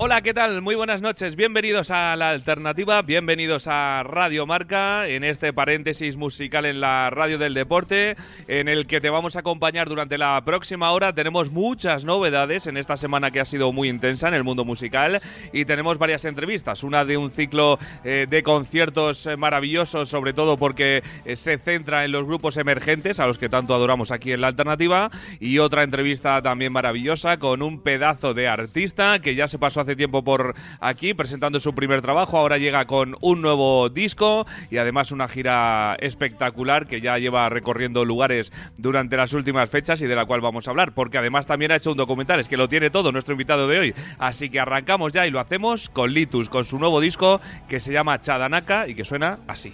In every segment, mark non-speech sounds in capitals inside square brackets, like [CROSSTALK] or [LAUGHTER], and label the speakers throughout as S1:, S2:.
S1: Hola, ¿qué tal? Muy buenas noches. Bienvenidos a La Alternativa, bienvenidos a Radio Marca, en este paréntesis musical en la radio del deporte, en el que te vamos a acompañar durante la próxima hora. Tenemos muchas novedades en esta semana que ha sido muy intensa en el mundo musical y tenemos varias entrevistas. Una de un ciclo eh, de conciertos eh, maravillosos, sobre todo porque eh, se centra en los grupos emergentes, a los que tanto adoramos aquí en La Alternativa, y otra entrevista también maravillosa con un pedazo de artista que ya se pasó a hace tiempo por aquí presentando su primer trabajo. Ahora llega con un nuevo disco y además una gira espectacular que ya lleva recorriendo lugares durante las últimas fechas y de la cual vamos a hablar. Porque además también ha hecho un documental, es que lo tiene todo nuestro invitado de hoy. Así que arrancamos ya y lo hacemos con Litus, con su nuevo disco que se llama Chadanaka y que suena así.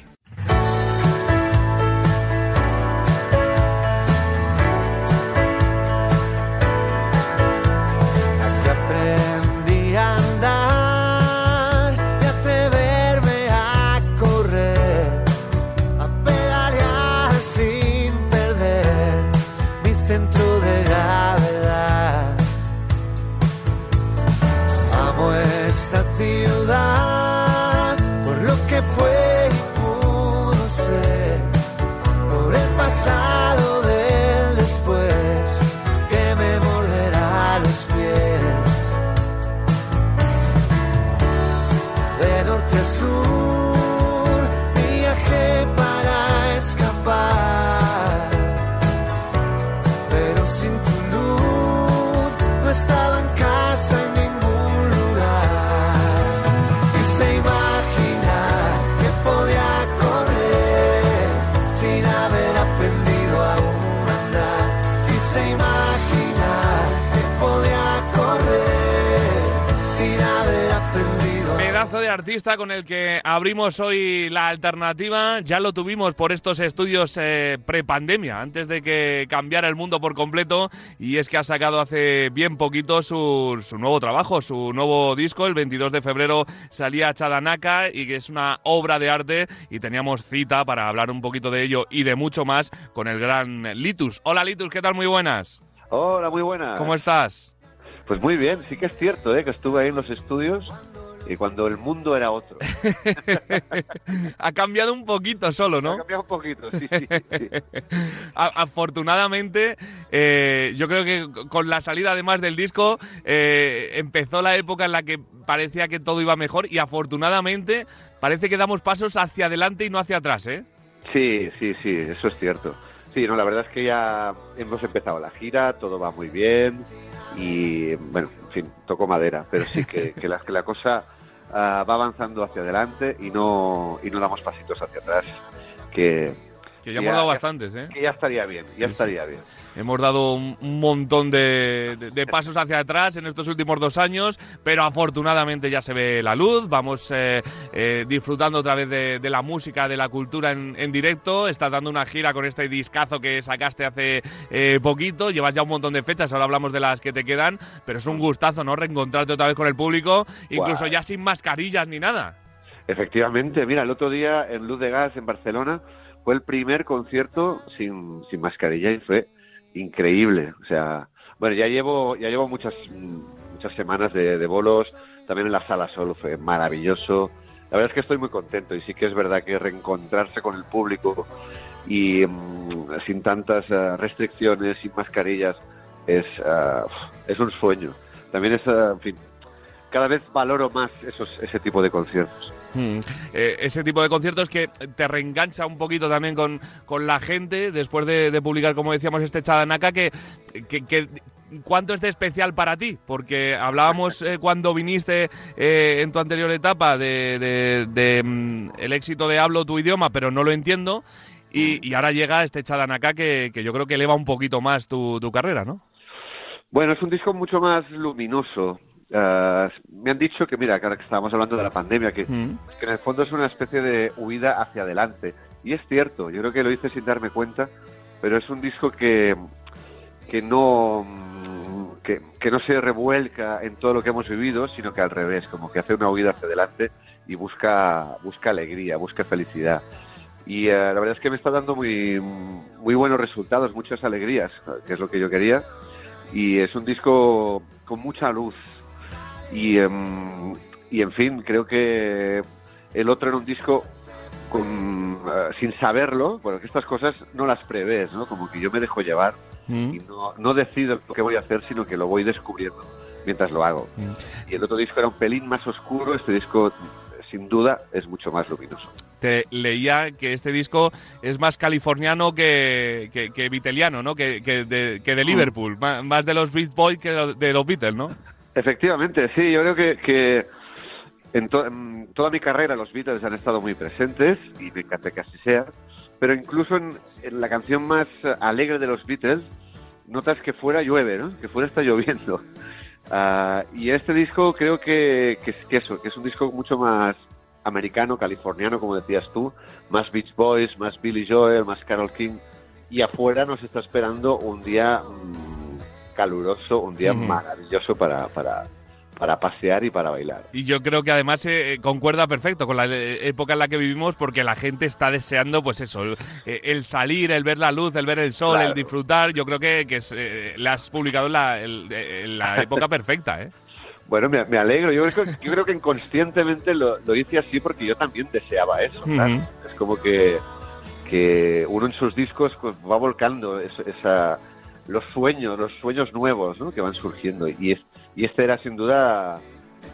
S1: Artista con el que abrimos hoy la alternativa. Ya lo tuvimos por estos estudios eh, pre-pandemia, antes de que cambiara el mundo por completo. Y es que ha sacado hace bien poquito su, su nuevo trabajo, su nuevo disco. El 22 de febrero salía Chadanaka y que es una obra de arte. Y teníamos cita para hablar un poquito de ello y de mucho más con el gran Litus. Hola Litus, ¿qué tal? Muy buenas.
S2: Hola, muy buenas.
S1: ¿Cómo estás?
S2: Pues muy bien, sí que es cierto, ¿eh? que estuve ahí en los estudios y cuando el mundo era otro. [LAUGHS]
S1: ha cambiado un poquito solo, ¿no?
S2: Ha cambiado un poquito, sí, sí. [LAUGHS]
S1: Afortunadamente, eh, yo creo que con la salida además del disco eh, empezó la época en la que parecía que todo iba mejor y afortunadamente parece que damos pasos hacia adelante y no hacia atrás, ¿eh?
S2: Sí, sí, sí, eso es cierto. Sí, no, la verdad es que ya hemos empezado la gira, todo va muy bien y, bueno, en fin, toco madera, pero sí que, que, la, que la cosa uh, va avanzando hacia adelante y no, y no damos pasitos hacia atrás, que,
S1: que ya, hemos dado bastantes, ¿eh?
S2: Que ya estaría bien, ya estaría bien.
S1: Hemos dado un, montón de, pasos hacia atrás en estos últimos dos años, pero afortunadamente ya se ve la luz. Vamos eh, eh, disfrutando otra vez de, la música, de la cultura en, directo. Estás dando una gira con este discazo que sacaste hace eh, poquito. Llevas ya un montón de fechas, ahora hablamos de las que te quedan, pero es un gustazo, ¿no? Reencontrarte otra vez con el público, incluso ya sin mascarillas ni nada.
S2: Efectivamente, mira, el otro día en Luz de Gas en Barcelona fue el primer concierto sin, sin mascarilla y fue increíble. O sea, bueno, ya llevo, ya llevo muchas, muchas semanas de, bolos, también en la sala solo fue maravilloso. La verdad es que estoy muy contento y sí que es verdad que reencontrarse con el público y mm, sin tantas eh, restricciones, sin mascarillas, es, eh, es un sueño. También es, eh, en fin, cada vez valoro más esos, ese tipo de conciertos.
S1: Hmm. Eh, ese tipo de conciertos que te reengancha un poquito también con, con la gente después de, publicar, como decíamos, este Chadanaka, que, que, ¿cuánto es de especial para ti? Porque hablábamos eh, cuando viniste eh, en tu anterior etapa de, de, mm, el éxito de hablo tu idioma, pero no lo entiendo. Y, ahora llega este Chadanaka que, que yo creo que eleva un poquito más tu, tu carrera, ¿no?
S2: Bueno, es un disco mucho más luminoso, Uh, me han dicho que, mira, que ahora que estábamos hablando de la pandemia, que, mm. que, en el fondo es una especie de huida hacia adelante. Y es cierto, yo creo que lo hice sin darme cuenta, pero es un disco que, que no que, que, no se revuelca en todo lo que hemos vivido, sino que al revés, como que hace una huida hacia adelante y busca, busca alegría, busca felicidad. Y eh, la verdad es que me está dando muy, muy buenos resultados, muchas alegrías, que es lo que yo quería. Y es un disco con mucha luz. Y, em, y en fin, creo que el otro era un disco con, eh, sin saberlo, bueno, que estas cosas no las prevés, ¿no? Como que yo me dejo llevar
S1: Mm.
S2: y no, no decido lo que voy a hacer, sino que lo voy descubriendo mientras lo hago.
S1: Mm.
S2: Y el otro disco era un pelín más oscuro, este disco sin duda es mucho más luminoso.
S1: Te leía que este disco es más californiano que, que, que viteliano, ¿no? Que, que de, que de
S2: Mm.
S1: Liverpool, má- más de los Beat Boys que de los Beatles, ¿no?
S2: Efectivamente, sí, yo creo que, que en, to- en toda mi carrera los Beatles han estado muy presentes y me encanta que así sea, pero incluso en, en la canción más alegre de los Beatles notas que fuera llueve, ¿no? Que fuera está lloviendo. [LAUGHS] Ah, y este disco creo que, que que eso, que es un disco mucho más americano, californiano, como decías tú, más Beach Boys, más Billy Joel, más Carol King, y afuera nos está esperando un día mm, caluroso, un día maravilloso para, para, para pasear y para bailar.
S1: Y yo creo que además eh, concuerda perfecto con la eh, época en la que vivimos porque la gente está deseando, pues eso, el, eh, el salir, el ver la luz, el ver el sol,
S2: Claro.
S1: el disfrutar. Yo creo que, que es, eh, la has publicado en la, el- la [LAUGHS] época perfecta, ¿eh?
S2: Bueno, me, me alegro. Yo creo, que- yo creo que inconscientemente lo, lo hice así porque yo también deseaba eso. Es como que, que uno en sus discos pues, va volcando es- esa, los sueños, los sueños nuevos ¿no? que van surgiendo. Y, es, y este era sin duda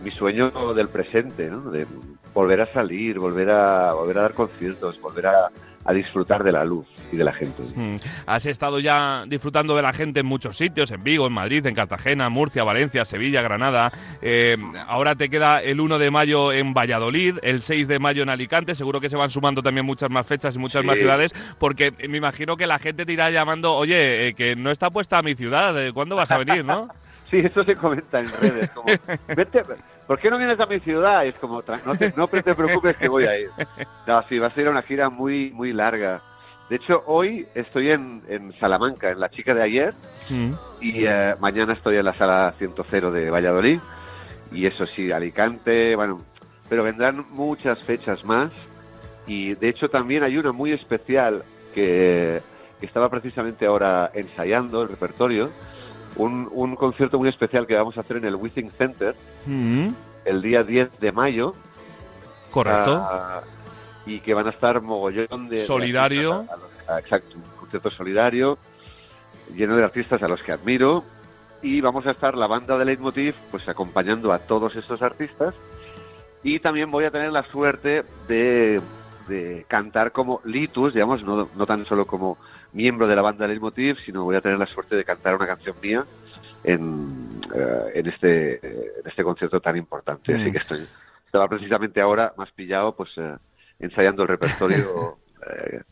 S2: mi sueño del presente, ¿no? de volver a salir, volver a, volver a dar conciertos, volver a, a disfrutar de la luz y de la gente.
S1: Mm. Has estado ya disfrutando de la gente en muchos sitios, en Vigo, en Madrid, en Cartagena, Murcia, Valencia, Sevilla, Granada. Eh, ahora te queda el 1 de mayo en Valladolid, el 6 de mayo en Alicante. Seguro que se van sumando también muchas más fechas y muchas
S2: Sí.
S1: más ciudades, porque me imagino que la gente te irá llamando, oye, eh, que no está puesta mi ciudad, eh, ¿cuándo vas a venir, no? [LAUGHS]
S2: Sí, eso se comenta en redes. Como, vete, ¿por qué no vienes a mi ciudad? Y es como, "Tra- no te, no te preocupes que voy a ir. No, sí, va a ser una gira muy, muy larga. De hecho, hoy estoy en, en Salamanca, en la chica de ayer,
S1: Mm.
S2: y eh, mañana estoy en la sala 100 de Valladolid. Y eso sí, Alicante, bueno, pero vendrán muchas fechas más. Y de hecho también hay una muy especial que, que estaba precisamente ahora ensayando el repertorio. Un, un concierto muy especial que vamos a hacer en el Withing Center
S1: Mm.
S2: el día 10 de mayo.
S1: Correcto.
S2: Ah, y que van a estar mogollón de...
S1: Solidario.
S2: a- a a- exacto, un concierto solidario lleno de artistas a los que admiro y vamos a estar la banda de Leitmotiv pues acompañando a todos estos artistas y también voy a tener la suerte de, de cantar como Litus, digamos, no, no tan solo como miembro de la banda Leitmotiv, sino voy a tener la suerte de cantar una canción mía en, eh, en, este, en este concierto tan importante.
S1: Mm.
S2: Así que estoy, estaba precisamente ahora más pillado pues eh, ensayando el repertorio eh, [LAUGHS]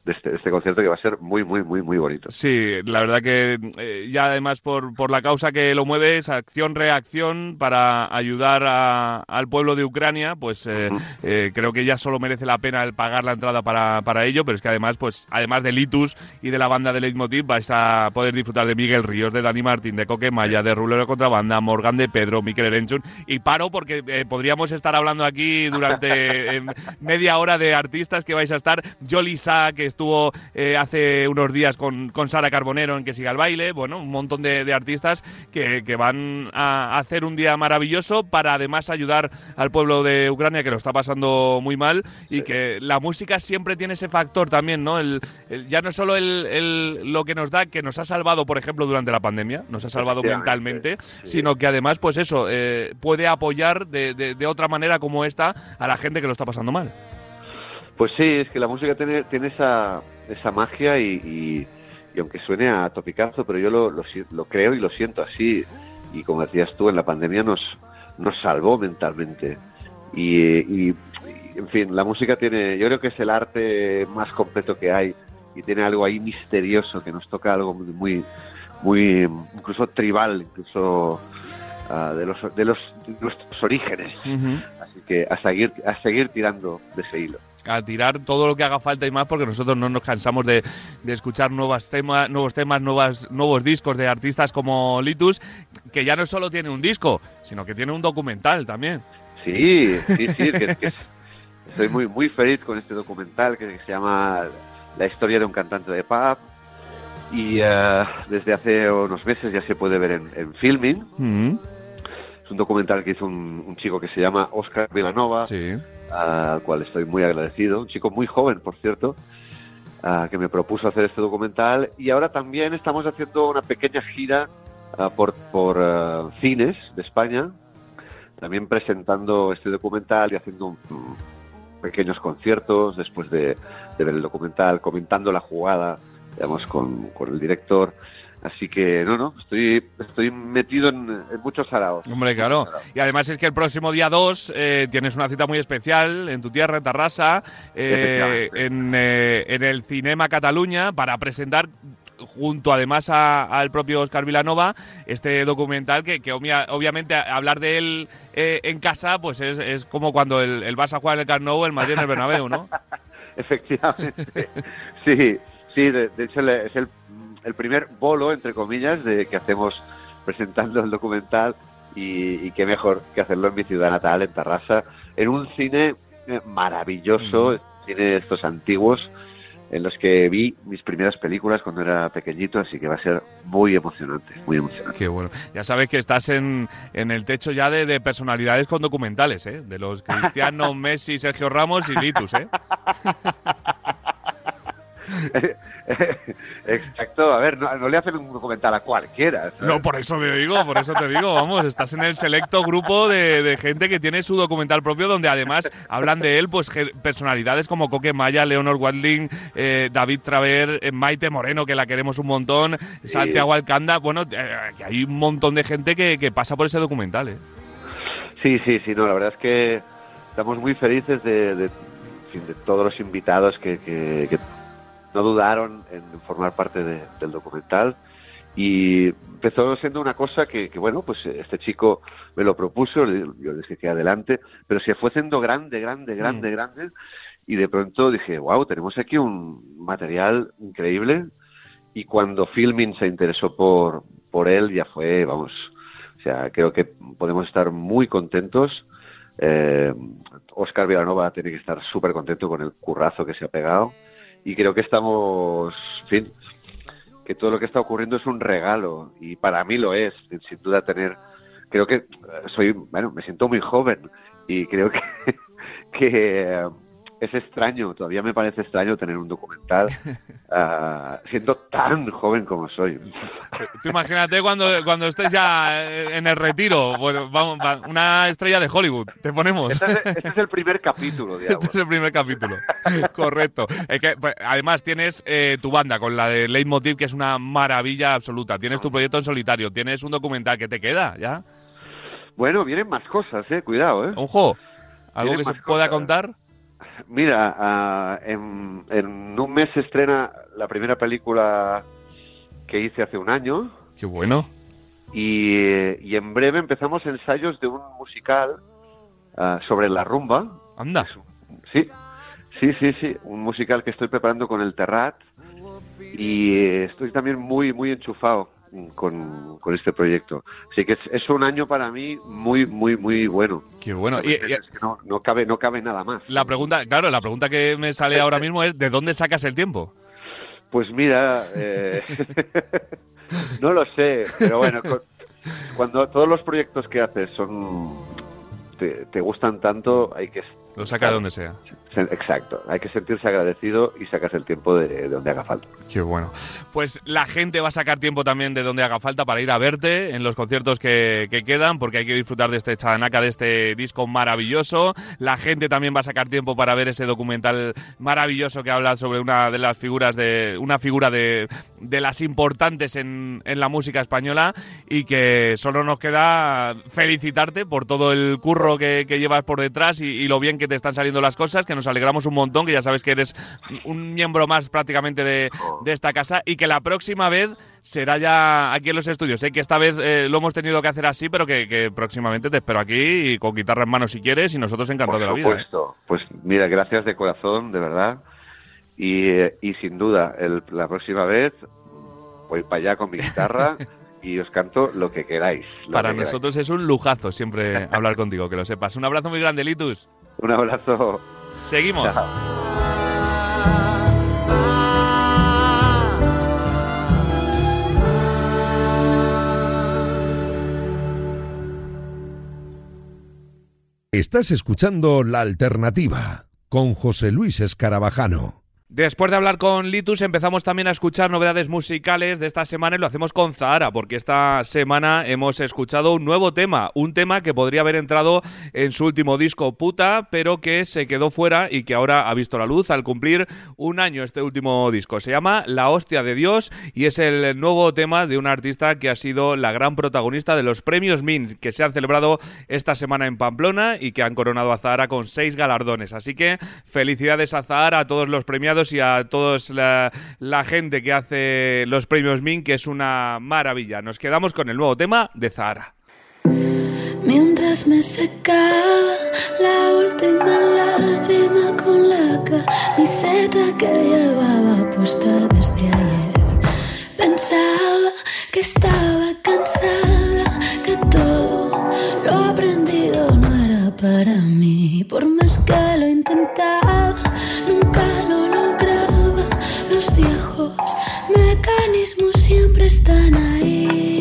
S2: de, este, de este concierto que va a ser muy, muy, muy, muy bonito.
S1: Sí, la verdad que eh, ya además por, por la causa que lo mueve es acción-reacción para ayudar a- al pueblo de Ucrania, pues eh, eh, creo que ya solo merece la pena el pagar la entrada para, para ello, pero es que además, pues además de Litus y de la banda de Leitmotiv, vais a poder disfrutar de Miguel Ríos, de Dani Martín, de Coque Maya, de Rulero Contrabanda, Morgan de Pedro, Miquel Erenchun y paro porque eh, podríamos estar hablando aquí durante eh, media hora de artistas que vais a estar. Jolly Que estuvo eh, hace unos días con, con Sara Carbonero en Que Siga el Baile. Bueno, un montón de, de artistas que, que van a hacer un día maravilloso para además ayudar al pueblo de Ucrania que lo está pasando muy mal y que la música siempre tiene ese factor también, ¿no? El, el- ya no solo el, el- lo que nos da, que nos ha salvado, por ejemplo, durante la pandemia, nos ha salvado mentalmente,
S2: sí.
S1: sino que además, pues eso, eh, puede apoyar de, de- de otra manera como esta a la gente que lo está pasando mal.
S2: Pues sí, es que la música tiene, tiene esa, esa magia y, y- y aunque suene a topicazo, pero yo lo, lo, lo creo y lo siento así. Y como decías tú, en la pandemia nos, nos salvó mentalmente. Y, y- en fin, la música tiene, yo creo que es el arte más completo que hay y tiene algo ahí misterioso que nos toca algo muy, muy, muy incluso tribal, incluso ah, de, los, de, los, de nuestros orígenes. Así que a seguir, a seguir tirando de ese hilo.
S1: A tirar todo lo que haga falta y más porque nosotros no nos cansamos de, de escuchar nuevas temas, nuevos temas, nuevas, nuevos discos de artistas como Litus, que ya no solo tiene un disco, sino que tiene un documental también.
S2: Sí, sí, sí, que, que es, estoy muy, muy feliz con este documental que se llama La historia de un cantante de pub. Y eh, desde hace unos meses ya se puede ver en, en filming.
S1: Mm,
S2: Es un documental que hizo un, un chico que se llama Oscar Villanova,
S1: sí.
S2: al cual estoy muy agradecido. Un chico muy joven, por cierto, ah, que me propuso hacer este documental. Y ahora también estamos haciendo una pequeña gira ah, por, por ah, cines de España, también presentando este documental y haciendo mm, pequeños conciertos después de, de ver el documental, comentando la jugada, digamos, con, con el director. Así que, no, no, estoy, estoy metido en, en muchos saraos.
S1: Hombre, claro. Y además es que el próximo día 2 eh, tienes una cita muy especial en tu tierra, en Tarrasa, eh, en, eh, en el Cinema Cataluña, para presentar junto además a- al propio Oscar Vilanova este documental que, que obvia- obviamente a- hablar de él eh, en casa pues es, es como cuando el, el Barça juega en el Camp Nou el Madrid en el Bernabéu, ¿no? [LAUGHS]
S2: Efectivamente. Sí, sí, de, de hecho es el, el primer bolo, entre comillas, de que hacemos presentando el documental y, y qué mejor que hacerlo en mi ciudad natal, en Tarrasa, en un cine eh, maravilloso, cine de estos antiguos, en los que vi mis primeras películas cuando era pequeñito, así que va a ser muy emocionante, muy emocionante.
S1: Qué bueno. Ya sabes que estás en, en el techo ya de, de personalidades con documentales, ¿eh? De los [LAUGHS] Cristiano, Messi, Sergio Ramos y Litus, ¿eh? [LAUGHS] [LAUGHS]
S2: Exacto, a ver, no, no le hacen un documental a cualquiera. ¿sabes?
S1: No, por eso te digo, por eso te digo, vamos, estás en el selecto grupo de, de gente que tiene su documental propio donde además hablan de él, pues personalidades como Coque Maya, Leonor Watling, eh, David Traver, eh, Maite Moreno, que la queremos un montón, Santiago Alcanda, bueno, eh, hay un montón de gente que, que pasa por ese documental, ¿eh?
S2: Sí, sí, sí, no, la verdad es que estamos muy felices de, de todos los invitados que, que- que no dudaron en formar parte de- del documental. Y empezó siendo una cosa que, que, bueno, pues este chico me lo propuso, yo le dije que adelante, pero se fue haciendo grande, grande, grande, grande. Y de pronto dije, wow, tenemos aquí un material increíble. Y cuando Filmin se interesó por, por él, ya fue, vamos, o sea, creo que podemos estar muy contentos. Eh, Oscar Villanova tiene que estar súper contento con el currazo que se ha pegado. Y creo que estamos, en fin, que todo lo que está ocurriendo es un regalo. Y para mí lo es, sin duda tener. Creo que eh, soy, bueno, me siento muy joven y creo que, [LAUGHS] que eh, es extraño, todavía me parece extraño tener un documental [LAUGHS] ah, siendo tan joven como soy.
S1: Tú imagínate cuando, cuando estés ya eh, en el retiro, bueno, vamos, va- una estrella de Hollywood, te ponemos.
S2: Este es, este es el primer capítulo, digamos. [LAUGHS]
S1: Este es el primer capítulo. Correcto. Es que, pues, además tienes eh, tu banda con la de Leitmotiv, que es una maravilla absoluta. Tienes tu proyecto en solitario, tienes un documental que te queda, ¿ya?
S2: Bueno, vienen más cosas, eh, cuidado, eh.
S1: Ojo, ¿algo
S2: Vienen
S1: que se pueda contar?
S2: Mira, ah, en, en un mes se estrena la primera película que hice hace un año
S1: Qué bueno.
S2: y, y en breve empezamos ensayos de un musical ah, sobre la rumba.
S1: Anda.
S2: Sí, sí, sí, sí, un musical que estoy preparando con el Terrat y estoy también muy, muy enchufado con, con este proyecto. Así que es, es un año para mí muy, muy, muy bueno.
S1: Qué bueno. Y, y
S2: Es que no, no cabe, no cabe nada más.
S1: la pregunta, claro, la pregunta que me sale ahora mismo es ¿de dónde sacas el tiempo?
S2: Pues mira, eh, [LAUGHS] no lo sé, pero bueno, cu- cuando todos los proyectos que haces son te, te gustan tanto, hay que
S1: Lo saca de donde sea.
S2: se- exacto, hay que sentirse agradecido y sacas el tiempo de, de donde haga falta.
S1: Qué bueno. Pues la gente va a sacar tiempo también de donde haga falta para ir a verte en los conciertos que, que quedan, porque hay que disfrutar de este Chadanaca, de este disco maravilloso. La gente también va a sacar tiempo para ver ese documental maravilloso que habla sobre una de las figuras de. una figura de, de las importantes en, en la música española. Y que solo nos queda felicitarte por todo el curro que, que llevas por detrás y, y lo bien que te están saliendo las cosas, que nos alegramos un montón, que ya sabes que eres un miembro más prácticamente de, de esta casa y que la próxima vez será ya aquí en los estudios. Sé que esta vez eh, lo hemos tenido que hacer así, pero que, que próximamente te espero aquí y con guitarra en mano si quieres y nosotros encantados de la
S2: Por
S1: vida. ¿eh?
S2: supuesto. Pues mira, gracias de corazón, de verdad. Y, eh, y sin duda, el- la próxima vez voy para allá con mi guitarra [LAUGHS] y os canto lo que queráis. lo
S1: Para
S2: que queráis.
S1: nosotros es un lujazo siempre hablar contigo, que lo sepas. Un abrazo muy grande, Litus.
S2: Un abrazo.
S1: Seguimos.
S3: Estás escuchando La Alternativa con José Luis Escarabajano.
S1: Después de hablar con Litus, empezamos también a escuchar novedades musicales de esta semana y lo hacemos con Zahara, porque esta semana hemos escuchado un nuevo tema, un tema que podría haber entrado en su último disco Puta, pero que se quedó fuera y que ahora ha visto la luz al cumplir un año este último disco. Se llama La Hostia de Dios y es el nuevo tema de una artista que ha sido la gran protagonista de los premios Min que se han celebrado esta semana en Pamplona y que han coronado a Zahara con seis galardones. Así que felicidades a Zahara, a todos los premiados y a toda la, gente que hace los premios Min, que es una maravilla. Nos quedamos con el nuevo tema de Zahara.
S4: Mientras me secaba la última lágrima con la camiseta que llevaba puesta desde ayer, pensaba que estaba cansada, que todo lo aprendido no era para mí, por más que lo intentaba, mecanismos siempre están ahí.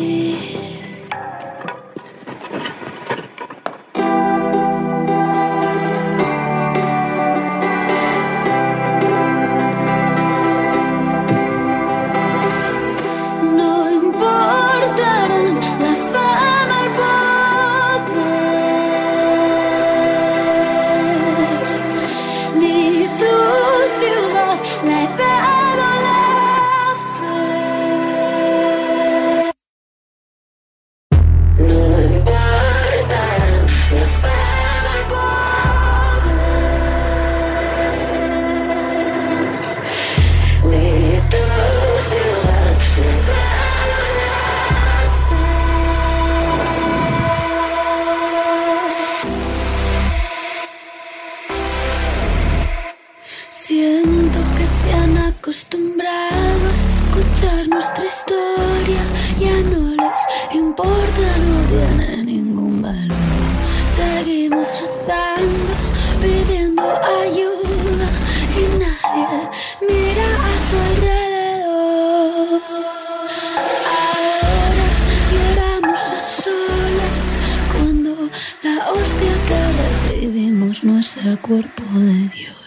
S4: al cuerpo de Dios.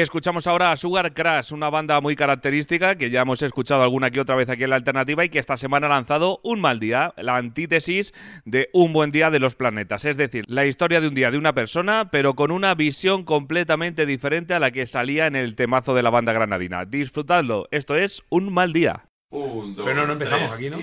S1: Escuchamos ahora a Sugar Crash, una banda muy característica que ya hemos escuchado alguna que otra vez aquí en la alternativa y que esta semana ha lanzado Un mal día, la antítesis de Un buen día de los planetas. Es decir, la historia de un día de una persona, pero con una visión completamente diferente a la que salía en el temazo de la banda granadina. Disfrutadlo, esto es Un mal día.
S5: pero no, empezamos aquí, ¿no?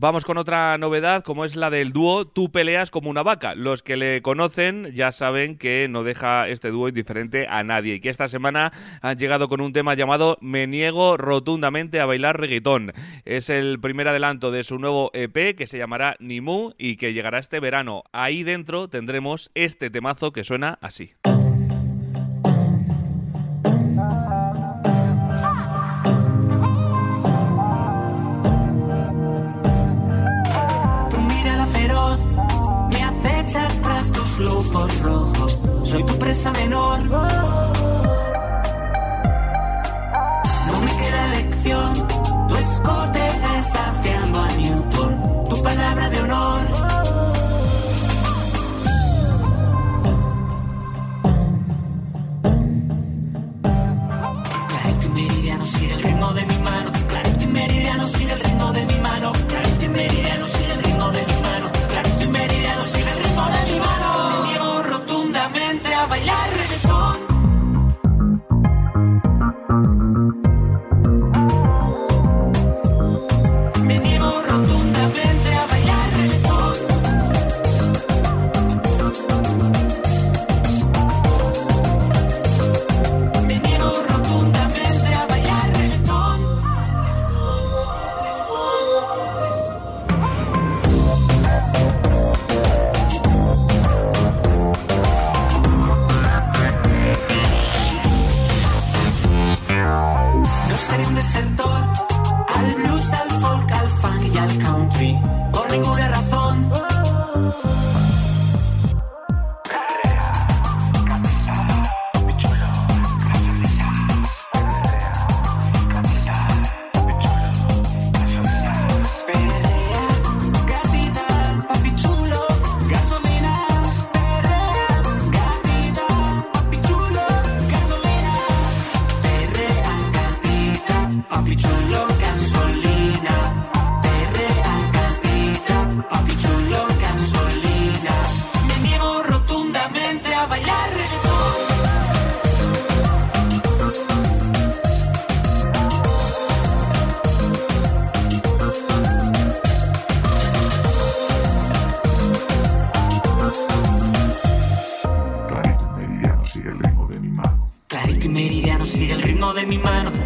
S1: Vamos con otra novedad, como es la del dúo Tú peleas como una vaca. Los que le conocen ya saben que no deja este dúo indiferente a nadie y que esta semana han llegado con un tema llamado Me niego rotundamente a bailar reggaetón. Es el primer adelanto de su nuevo EP que se llamará Nimu y que llegará este verano. Ahí dentro tendremos este temazo que suena así.
S6: Lujos rojos. Soy tu presa menor. mi mano.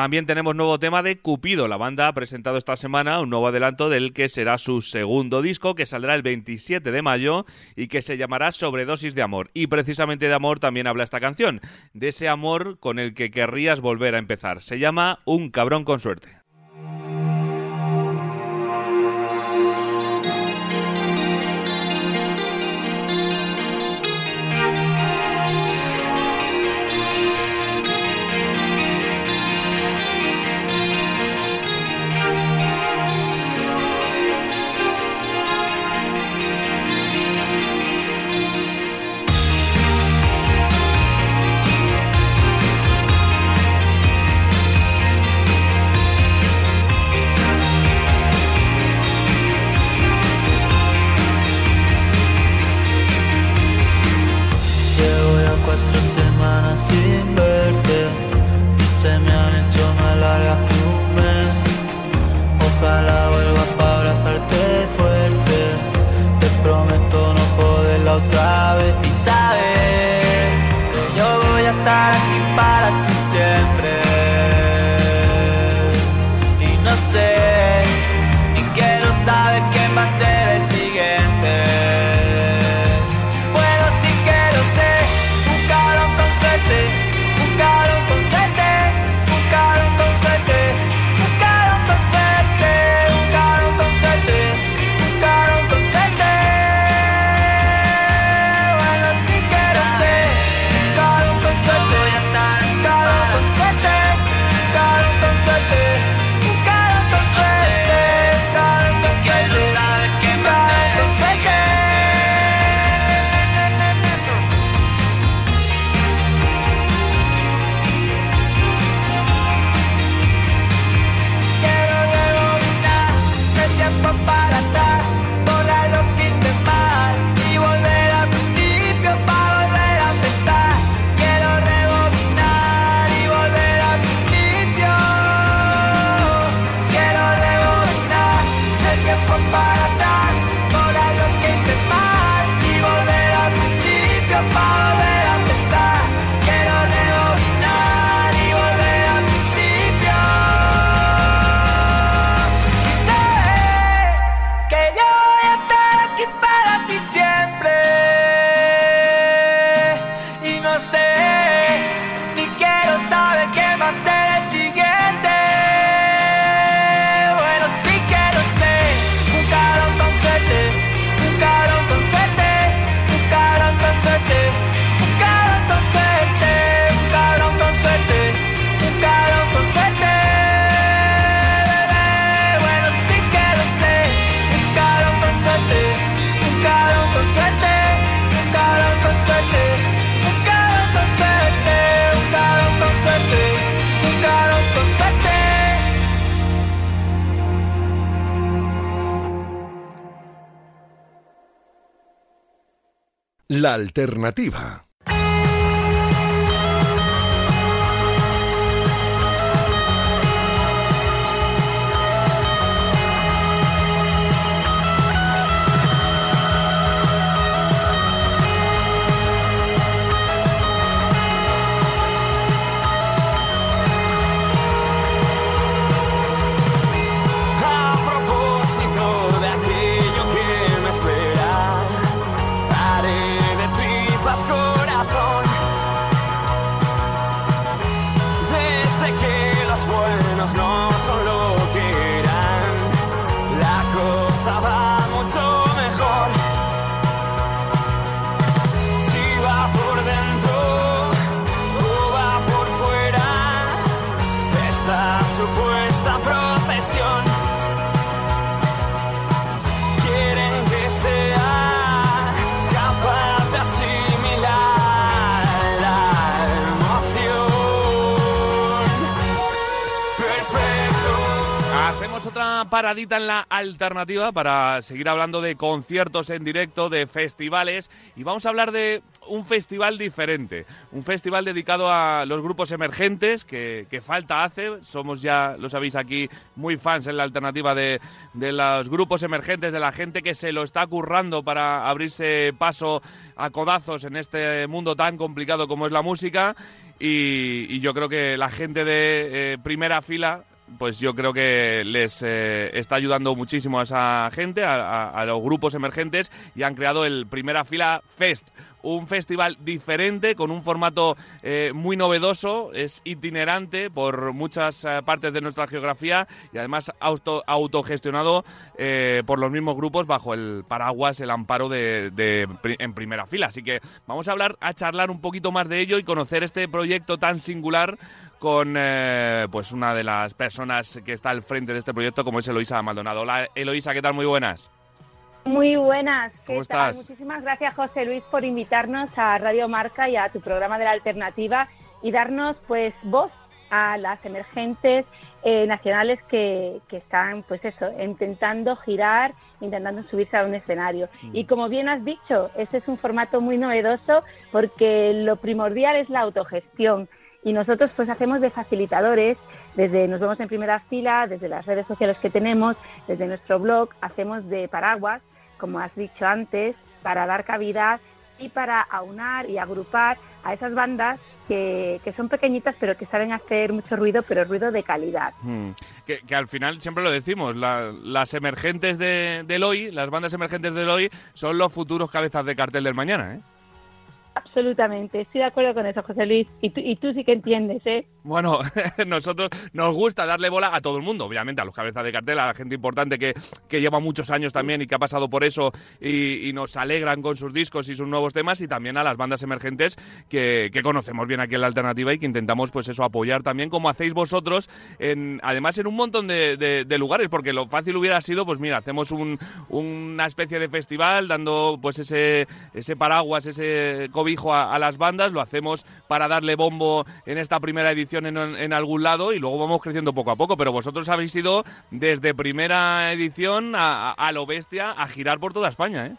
S1: También tenemos nuevo tema de Cupido. La banda ha presentado esta semana un nuevo adelanto del que será su segundo disco, que saldrá el 27 de mayo y que se llamará Sobredosis de Amor. Y precisamente de amor también habla esta canción, de ese amor con el que querrías volver a empezar. Se llama Un cabrón con suerte.
S3: Alternativa.
S1: Hacemos otra paradita en la alternativa para seguir hablando de conciertos en directo, de festivales y vamos a hablar de un festival diferente, un festival dedicado a los grupos emergentes que, que falta hace, somos ya, lo sabéis aquí, muy fans en la alternativa de, de los grupos emergentes, de la gente que se lo está currando para abrirse paso a codazos en este mundo tan complicado como es la música. Y, yo creo que la gente de eh, primera fila pues yo creo que les eh, está ayudando muchísimo a esa gente, a, los grupos emergentes, y han creado el Primera Fila Fest, un festival diferente, con un formato eh, muy novedoso, es itinerante por muchas eh, partes de nuestra geografía y además auto- autogestionado por los mismos grupos bajo el paraguas, el amparo de, en primera fila. Así que vamos a hablar, a charlar un poquito más de ello y conocer este proyecto tan singular con eh, pues una de las personas que está al frente de este proyecto, como es Eloisa Maldonado. Hola Eloisa, ¿qué tal? Muy buenas.
S7: Muy buenas. ¿qué
S1: ¿Cómo
S7: tal?
S1: estás?
S7: Muchísimas gracias, José Luis, por invitarnos a Radio Marca y a tu programa de la alternativa y darnos pues voz a las emergentes eh, nacionales que, que están pues eso, intentando girar, intentando subirse a un escenario. Y como bien has dicho, este es un formato muy novedoso porque lo primordial es la autogestión y nosotros pues hacemos de facilitadores, desde nos vemos en primera fila, desde las redes sociales que tenemos, desde nuestro blog, hacemos de paraguas, como has dicho antes, para dar cavidad y para aunar y agrupar a esas bandas que, que son pequeñitas pero que saben hacer mucho ruido, pero ruido de calidad.
S1: Hmm. Que, que al final siempre lo decimos, la- las emergentes de, del hoy, las bandas emergentes del hoy, son los futuros cabezas de cartel del mañana, ¿eh?
S7: Absolutamente, estoy de acuerdo con eso, José Luis. Y tú, y tú sí que entiendes, ¿eh?
S1: Bueno, [LAUGHS] nosotros nos gusta darle bola a todo el mundo, obviamente, a los cabezas de cartel, a la gente importante que, que lleva muchos años también y que ha pasado por eso y, nos alegran con sus discos y sus nuevos temas, y también a las bandas emergentes que, que conocemos bien aquí en la alternativa y que intentamos, pues eso, apoyar también, como hacéis vosotros, en, además en un montón de, de- de lugares, porque lo fácil hubiera sido, pues mira, hacemos un- una especie de festival dando pues ese, ese paraguas, ese cobijo a, a las bandas, lo hacemos para darle bombo en esta primera edición en, en algún lado y luego vamos creciendo poco a poco, pero vosotros habéis ido desde primera edición a, a- lo bestia a girar por toda España, ¿eh?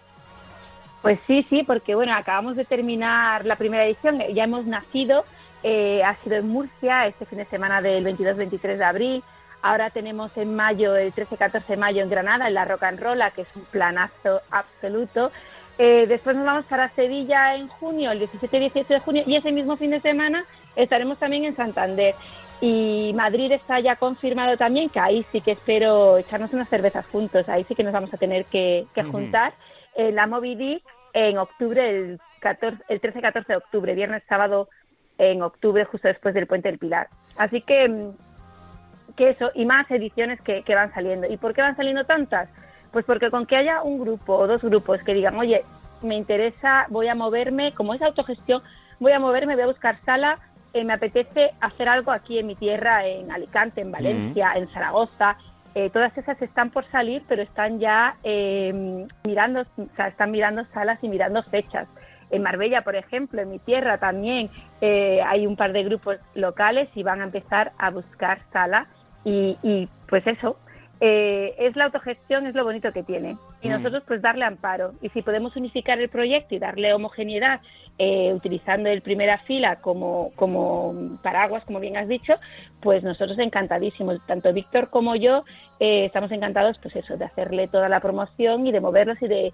S7: Pues sí, sí, porque bueno, acabamos de terminar la primera edición, eh, ya hemos nacido, eh, ha sido en Murcia este fin de semana del 22-23 de abril, ahora tenemos en mayo, el 13-14 de mayo en Granada, en la Rock and Rolla, que es un planazo absoluto. Eh, después nos vamos para Sevilla en junio, el 17 y 18 de junio, y ese mismo fin de semana estaremos también en Santander. Y Madrid está ya confirmado también, que ahí sí que espero echarnos unas cervezas juntos, ahí sí que nos vamos a tener que, juntar en la Moby Dick en octubre, el, 14 el 13-14 de octubre, viernes, sábado en octubre, justo después del Puente del Pilar. Así que, mm, que eso, y más ediciones que, que van saliendo. ¿Y por qué van saliendo tantas? Pues porque con que haya un grupo o dos grupos que digan, oye, me interesa, voy a moverme, como es autogestión, voy a moverme, voy a buscar sala, eh, me apetece hacer algo aquí en mi tierra, en Alicante, en Valencia, en Zaragoza. Eh, todas esas están por salir, pero están ya eh, mirando, o sea, están mirando salas y mirando fechas. En Marbella, por ejemplo, en mi tierra también eh, hay un par de grupos locales y van a empezar a buscar sala y, y, pues eso, eh, es la autogestión, es lo bonito que tiene. Y
S1: Mm.
S7: nosotros pues darle amparo. Y si podemos unificar el proyecto y darle homogeneidad eh, utilizando el primera fila como, como paraguas, como bien has dicho, pues nosotros encantadísimos. Tanto Víctor como yo eh, estamos encantados pues eso, de hacerle toda la promoción y de moverlos y de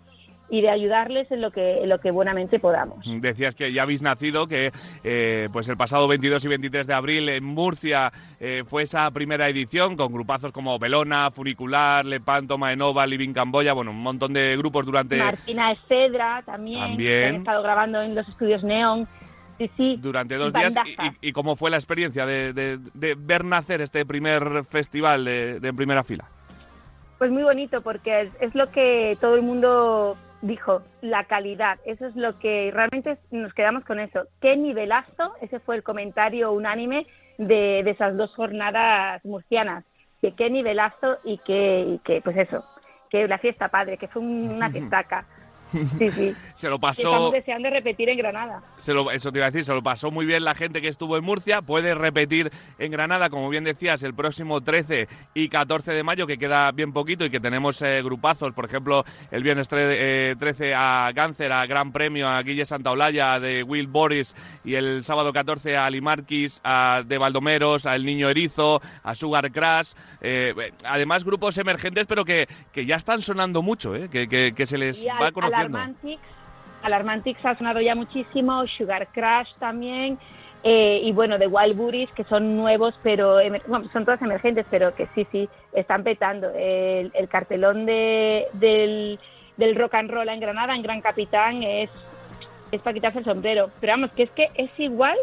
S7: y de ayudarles en lo que en lo que buenamente podamos.
S1: Decías que ya habéis nacido, que eh, pues el pasado 22 y 23 de abril en Murcia eh, fue esa primera edición con grupazos como Belona, Funicular, Lepanto, Maenova, Living Camboya, bueno, un montón de grupos durante
S7: Martina Excedra también,
S1: También.
S7: que han estado grabando en los estudios Neon. Sí, sí.
S1: durante dos días. Y, y cómo fue la experiencia de, de- de ver nacer este primer festival de, de primera fila?
S7: Pues muy bonito porque es, es lo que todo el mundo dijo, la calidad. Eso es lo que realmente nos quedamos con eso. Qué nivelazo, ese fue el comentario unánime de, de esas dos jornadas murcianas. Que qué nivelazo y que, y que pues eso, que la fiesta padre, que fue un- una [LAUGHS] fiestaca. Sí, sí. [LAUGHS]
S1: Se lo pasó.
S7: estamos deseando repetir en Granada.
S1: Se lo, eso te iba a decir, se lo pasó muy bien la gente que estuvo en Murcia. Puede repetir en Granada, como bien decías, el próximo 13 y 14 de mayo, que queda bien poquito y que tenemos eh, grupazos. Por ejemplo, el viernes tre- eh, 13 a Cáncer, a Gran Premio, a Guille Santaolalla, de Will Boris. Y el sábado 14 a Limarquis, a de Baldomeros, a El Niño Erizo, a Sugar Crash. eh, además, grupos emergentes, pero que, que ya están sonando mucho, eh, que, que- que se les va
S7: al,
S1: conociendo.
S7: Alarmantix, Alarmantix ha sonado ya muchísimo, Sugar Crash también, eh, y bueno, de Wild Buddies, que son nuevos, pero bueno, son todas emergentes, pero que sí, sí, están petando. El, el cartelón de, del, del rock and roll en Granada, en Gran Capitán, es, es para quitarse el sombrero. Pero vamos, que es que es igual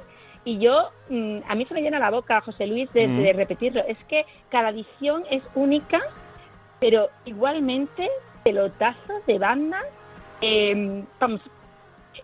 S7: y yo, mm, a mí se me llena la boca, José Luis, de,
S1: Mm.
S7: de repetirlo. Es que cada edición es única, pero igualmente pelotazo de banda. Eh, vamos,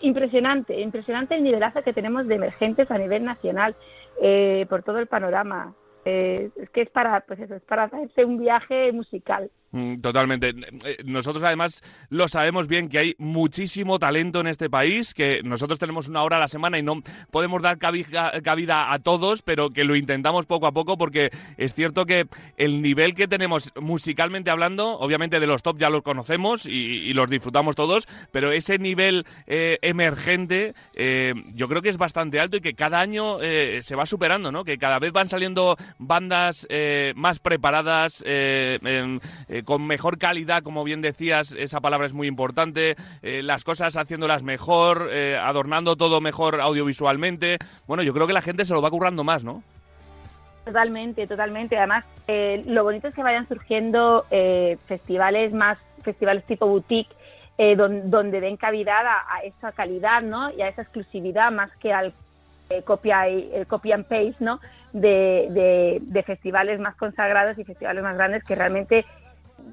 S7: impresionante, impresionante el nivelazo que tenemos de emergentes a nivel nacional eh, por todo el panorama. Eh, es que es para, pues eso, es para hacerse un viaje musical.
S1: Mm, Totalmente. Eh, Nosotros además lo sabemos bien que hay muchísimo talento en este país, que nosotros tenemos una hora a la semana y no podemos dar cabida, a todos, pero que lo intentamos poco a poco porque es cierto que el nivel que tenemos musicalmente hablando, obviamente de los top ya los conocemos y, y los disfrutamos todos, pero ese nivel eh, emergente eh, yo creo que es bastante alto y que cada año eh, se va superando, ¿no? Que cada vez van saliendo bandas eh, más preparadas, eh, em, eh, con mejor calidad, como bien decías, esa palabra es muy importante, eh, las cosas haciéndolas mejor, eh, adornando todo mejor audiovisualmente. Bueno, yo creo que la gente se lo va currando más, ¿no?
S7: Totalmente, totalmente. Además, lo bonito es que vayan surgiendo festivales más, festivales tipo boutique, eh, don- donde den cavidad a, esa calidad, ¿no? Y a esa exclusividad más que al copia y copy and paste, ¿no? De festivales más consagrados y festivales más grandes que realmente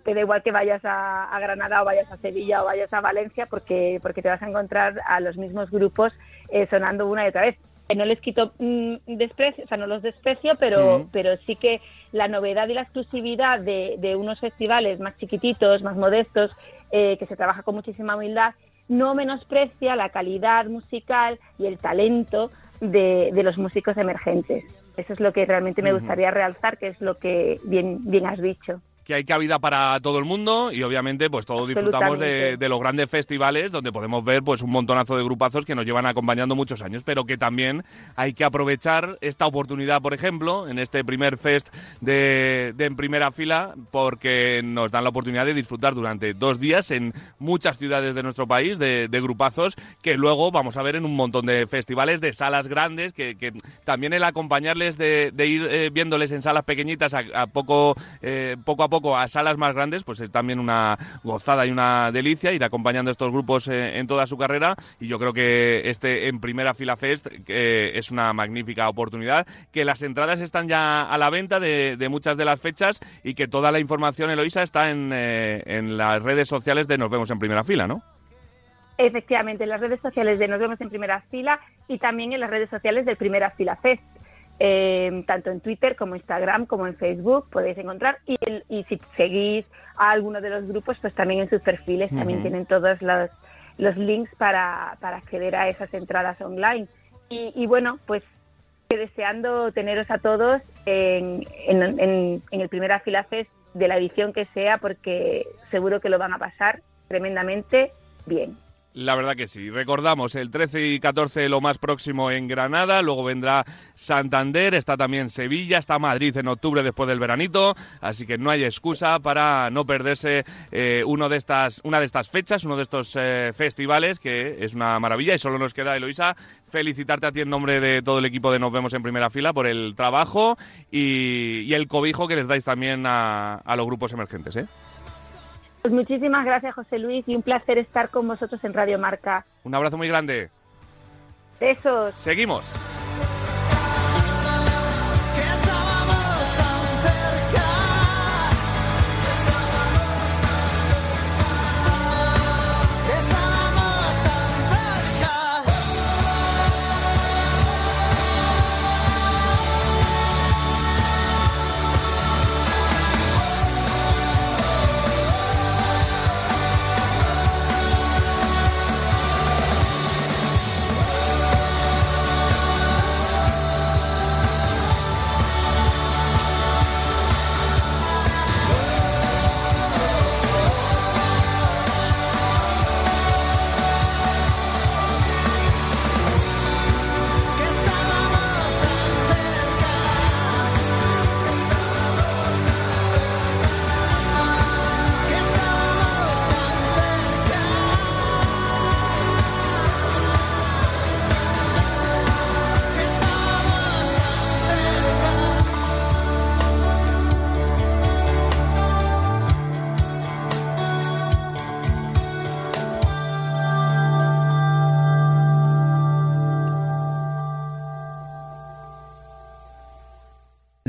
S7: te da igual que vayas a, a Granada o vayas a Sevilla o vayas a Valencia porque porque te vas a encontrar a los mismos grupos eh, sonando una y otra vez. No les quito mm, desprecio, o sea, no los desprecio, pero,
S1: Ujú.
S7: pero sí que la novedad y la exclusividad de, de unos festivales más chiquititos, más modestos, eh, que se trabaja con muchísima humildad, no menosprecia la calidad musical y el talento de, de los músicos emergentes. Eso es lo que realmente me gustaría realzar, que es lo que bien, bien has dicho.
S1: Que hay cabida para todo el mundo y obviamente pues todos disfrutamos de, los grandes festivales donde podemos ver pues un montonazo de grupazos que nos llevan acompañando muchos años, pero que también hay que aprovechar esta oportunidad, por ejemplo, en este primer fest de, de en primera fila, porque nos dan la oportunidad de disfrutar durante dos días en muchas ciudades de nuestro país de, de grupazos que luego vamos a ver en un montón de festivales, de salas grandes, que, que también el acompañarles de, de ir eh, viéndoles en salas pequeñitas a, a poco, eh, poco a poco a salas más grandes, pues es también una gozada y una delicia ir acompañando a estos grupos eh, en toda su carrera y yo creo que este en primera fila fest eh, es una magnífica oportunidad, que las entradas están ya a la venta de, de muchas de las fechas y que toda la información, Eloisa, está en, eh, en las redes sociales de Nos Vemos en Primera Fila, ¿no?
S7: Efectivamente, en las redes sociales de Nos vemos en primera fila y también en las redes sociales del Primera Fila Fest. Eh, tanto en Twitter como Instagram como en Facebook podéis encontrar. Y, el- y si seguís a alguno de los grupos pues también en sus perfiles también tienen todos los, los links para, para acceder a esas entradas online. Y, y bueno pues deseando teneros a todos en, en, en- en el Primera Fila Fest de la edición que sea, porque seguro que lo van a pasar tremendamente bien.
S1: La verdad que sí. Recordamos el 13 y 14 lo más próximo en Granada, luego vendrá Santander, está también Sevilla, está Madrid en octubre después del veranito, así que no hay excusa para no perderse eh, uno de estas, una de estas fechas, uno de estos eh, festivales, que es una maravilla y solo nos queda, Eloisa, felicitarte a ti en nombre de todo el equipo de Nos Vemos en Primera Fila por el trabajo y, el cobijo que les dais también a, a los grupos emergentes. ¿eh?
S7: Pues muchísimas gracias, José Luis, y un placer estar con vosotros en Radio Marca.
S1: Un abrazo muy grande.
S7: Besos.
S1: Seguimos.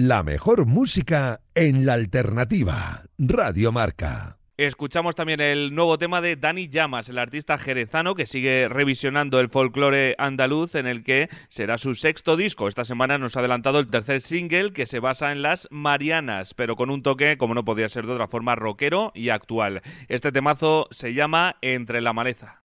S3: La mejor música en la alternativa. Radio Marca.
S1: Escuchamos también el nuevo tema de Dani Llamas, el artista jerezano que sigue revisionando el folclore andaluz en el que será su sexto disco. Esta semana nos ha adelantado el tercer single que se basa en las Marianas, pero con un toque, como no podía ser de otra forma, rockero y actual. Este temazo se llama Entre la maleza.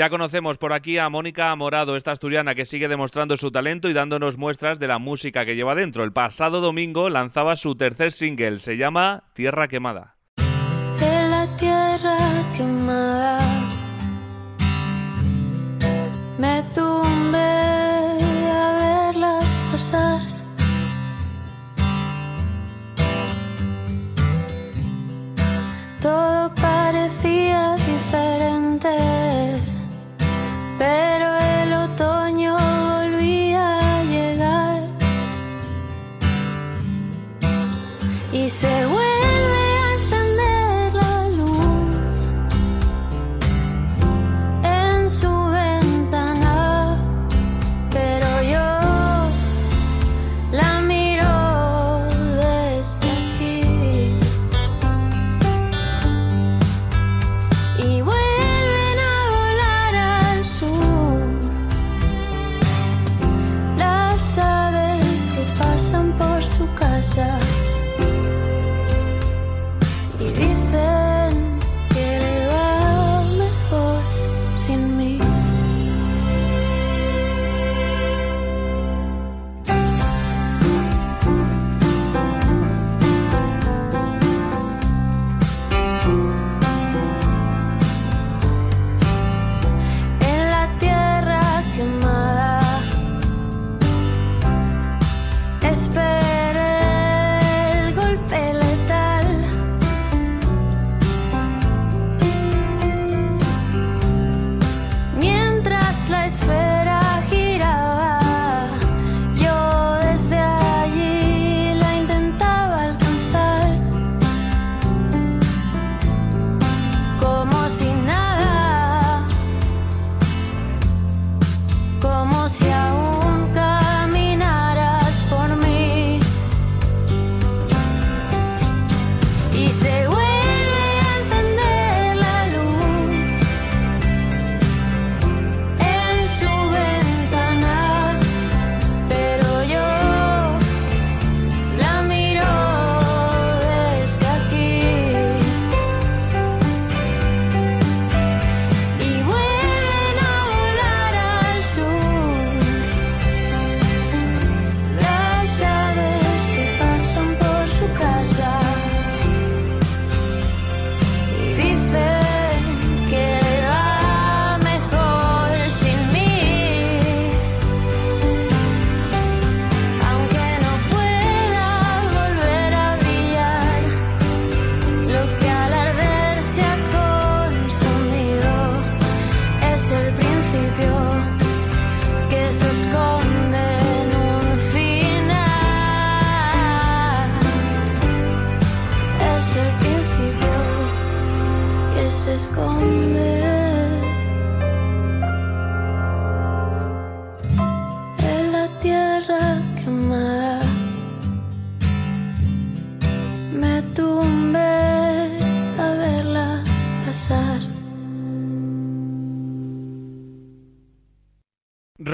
S8: Ya conocemos por aquí a Mónica Morado, esta asturiana que sigue demostrando su talento y dándonos muestras de la música que lleva dentro. El pasado domingo lanzaba su tercer single, se llama Tierra Quemada.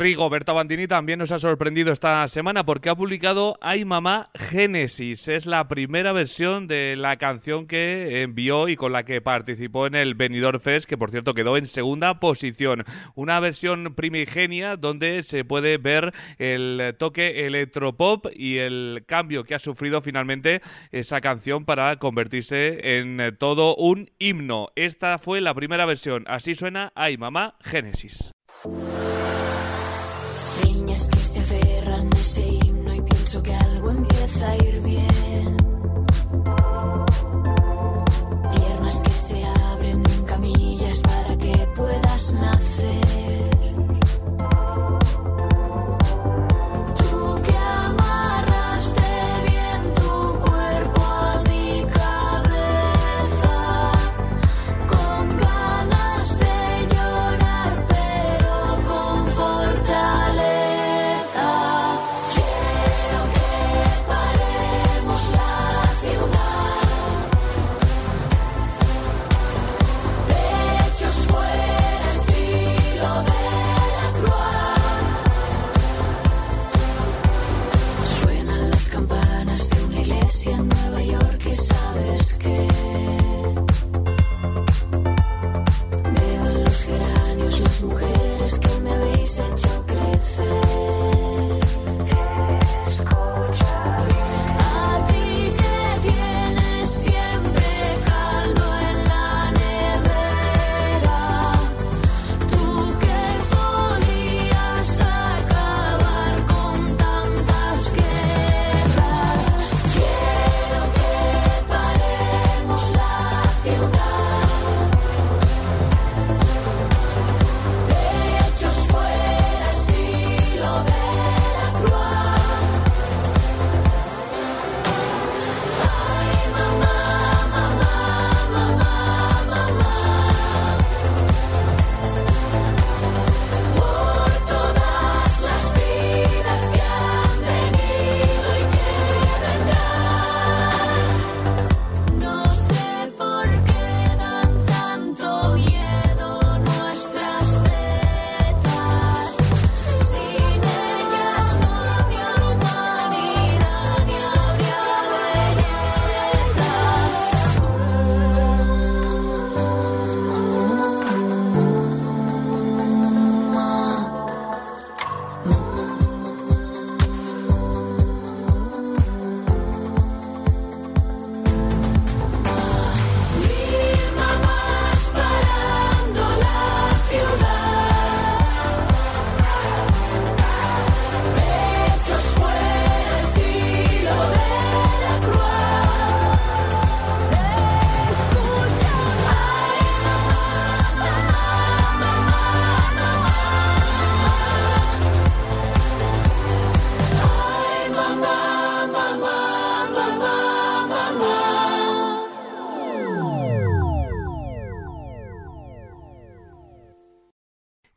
S8: Rigoberta Bandini también nos ha sorprendido esta semana porque ha publicado Ay Mamá Génesis. Es la primera versión de la canción que envió y con la que participó en el Benidorm Fest, que por cierto quedó en segunda posición. Una versión primigenia donde se puede ver el toque electropop y el cambio que ha sufrido finalmente esa canción para convertirse en todo un himno. Esta fue la primera versión. Así suena Ay Mamá Génesis.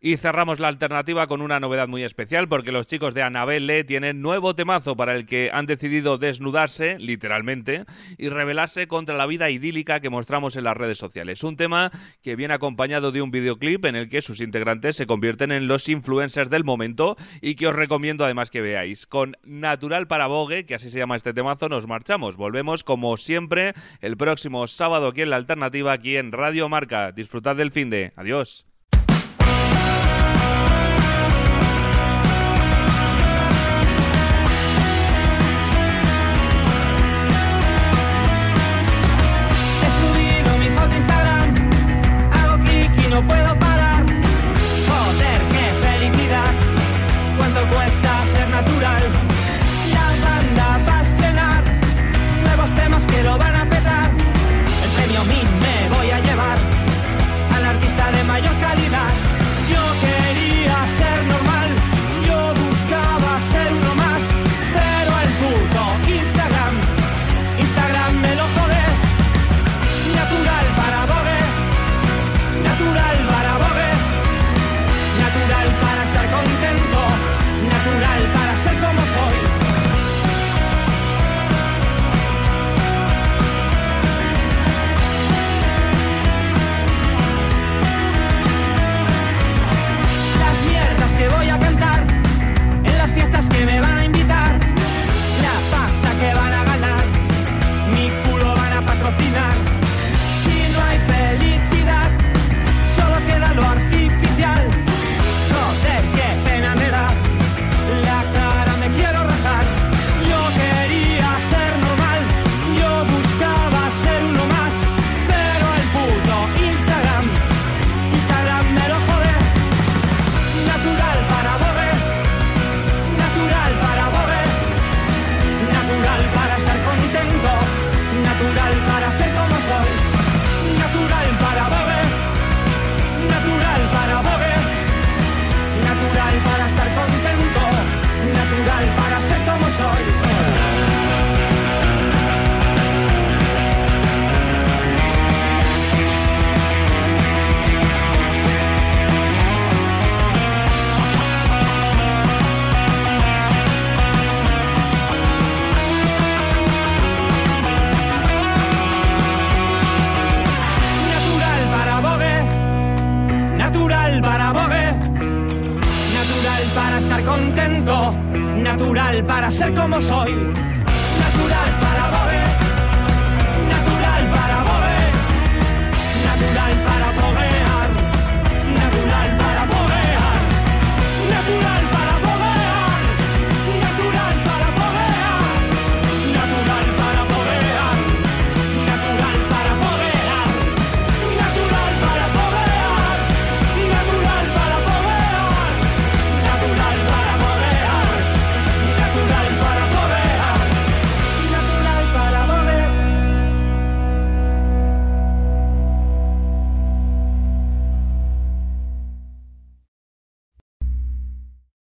S9: Y
S10: cerramos la alternativa con una novedad muy especial porque los chicos de Anabelle tienen nuevo temazo para el que han decidido desnudarse, literalmente, y rebelarse contra la vida idílica que mostramos en las redes sociales. Un tema que viene acompañado de un videoclip en el que sus integrantes se convierten en los influencers del momento y que os recomiendo además que veáis. Con Natural para Vogue, que así se llama este temazo, nos marchamos. Volvemos como siempre el próximo sábado aquí en la alternativa, aquí en Radio Marca. Disfrutad del fin de. Adiós.